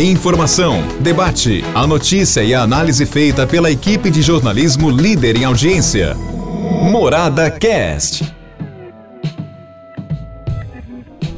Informação, debate, a notícia e a análise feita pela equipe de jornalismo líder em audiência. Morada Cast.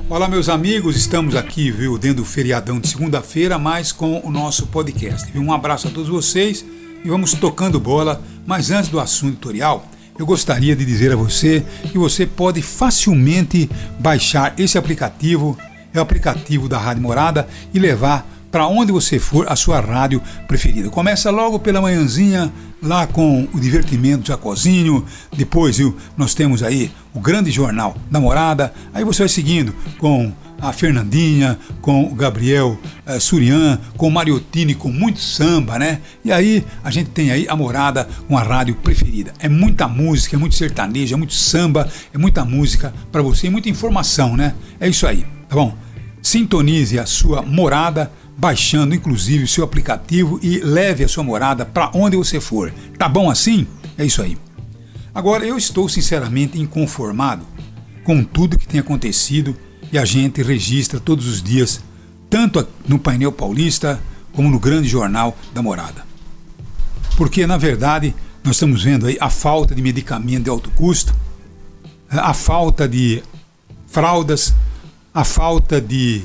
Olá, meus amigos, estamos aqui, viu, dentro do feriadão de segunda-feira, mas com o nosso podcast. Um abraço a todos vocês e vamos tocando bola. Mas antes do assunto editorial, eu gostaria de dizer a você que você pode facilmente baixar esse aplicativo, é o aplicativo da Rádio Morada, e levar para onde você for a sua rádio preferida. Começa logo pela manhãzinha, lá com o divertimento Jacozinho, depois viu, nós temos aí o grande jornal da Morada, aí você vai seguindo com a Fernandinha, com o Gabriel eh, Surian, com o Mariotini, com muito samba, né? E aí a gente tem aí a morada com a rádio preferida. É muita música, é muito sertanejo, é muito samba, é muita música para você, e muita informação, né? É isso aí, tá bom? Sintonize a sua morada baixando inclusive o seu aplicativo e leve a sua morada para onde você for. Tá bom assim? É isso aí. Agora eu estou sinceramente inconformado com tudo que tem acontecido e a gente registra todos os dias, tanto no painel paulista como no grande jornal da morada. Porque, na verdade, nós estamos vendo aí a falta de medicamento de alto custo, a falta de fraldas, a falta de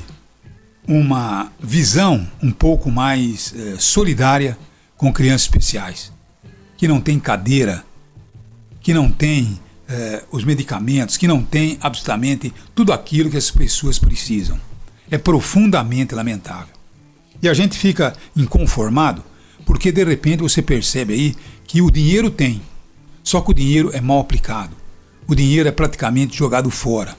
uma visão um pouco mais eh, solidária com crianças especiais, que não tem cadeira, que não tem eh, os medicamentos, que não tem absolutamente tudo aquilo que as pessoas precisam. É profundamente lamentável. E a gente fica inconformado porque de repente você percebe aí que o dinheiro tem, só que o dinheiro é mal aplicado. O dinheiro é praticamente jogado fora.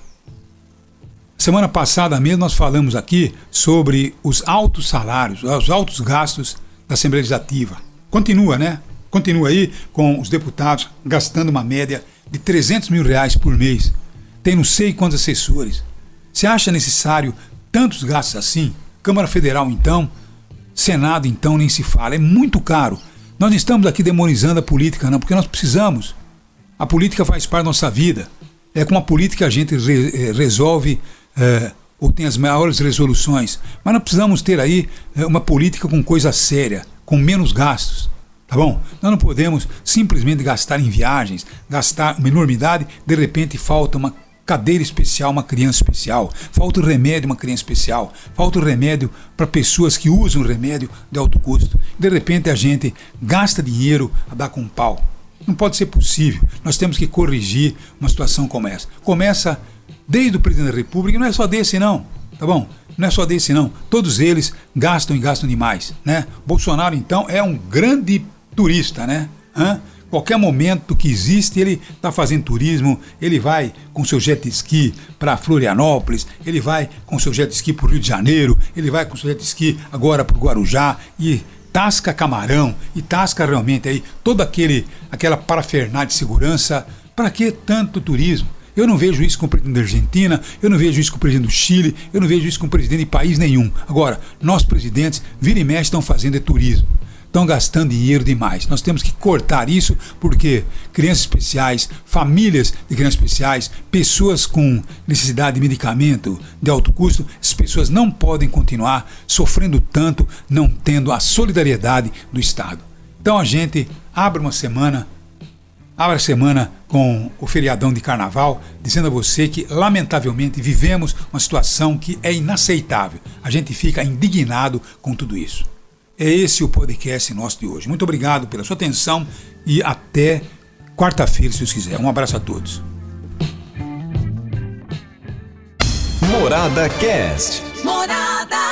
Semana passada mesmo nós falamos aqui sobre os altos salários, os altos gastos da Assembleia Legislativa. Continua, né? Continua aí com os deputados gastando uma média de 300 mil reais por mês. Tem não sei quantos assessores. Você acha necessário tantos gastos assim? Câmara Federal, então. Senado, então, nem se fala. É muito caro. Nós não estamos aqui demonizando a política, não, porque nós precisamos. A política faz parte da nossa vida. É com a política que a gente re eh, resolve é, ou tem as maiores resoluções. Mas nós precisamos ter aí é, uma política com coisa séria, com menos gastos. Tá bom? Nós não podemos simplesmente gastar em viagens, gastar uma enormidade, de repente falta uma cadeira especial, uma criança especial, falta o remédio, uma criança especial, falta o remédio para pessoas que usam remédio de alto custo. De repente a gente gasta dinheiro a dar com pau. Não pode ser possível. Nós temos que corrigir uma situação como essa. Começa desde o presidente da República, não é só desse não, tá bom? Não é só desse não. Todos eles gastam e gastam demais, né? Bolsonaro então é um grande turista, né? Hã? Qualquer momento que existe, ele está fazendo turismo, ele vai com seu jet ski para Florianópolis, ele vai com seu jet ski para o Rio de Janeiro, ele vai com seu jet ski agora para o Guarujá e tasca camarão e tasca realmente aí toda aquele aquela parafernália de segurança. Para que tanto turismo? Eu não vejo isso com o presidente da Argentina, eu não vejo isso com o presidente do Chile, eu não vejo isso com o presidente de país nenhum. Agora, nós presidentes, vira e mexe, estão fazendo é turismo. Estão gastando dinheiro demais. Nós temos que cortar isso porque crianças especiais, famílias de crianças especiais, pessoas com necessidade de medicamento de alto custo, essas pessoas não podem continuar sofrendo tanto, não tendo a solidariedade do Estado. Então a gente abre uma semana Abra a semana com o feriadão de carnaval, dizendo a você que, lamentavelmente, vivemos uma situação que é inaceitável. A gente fica indignado com tudo isso. É esse o podcast nosso de hoje. Muito obrigado pela sua atenção e até quarta-feira, se Deus quiser. Um abraço a todos. Morada Cast. Morada.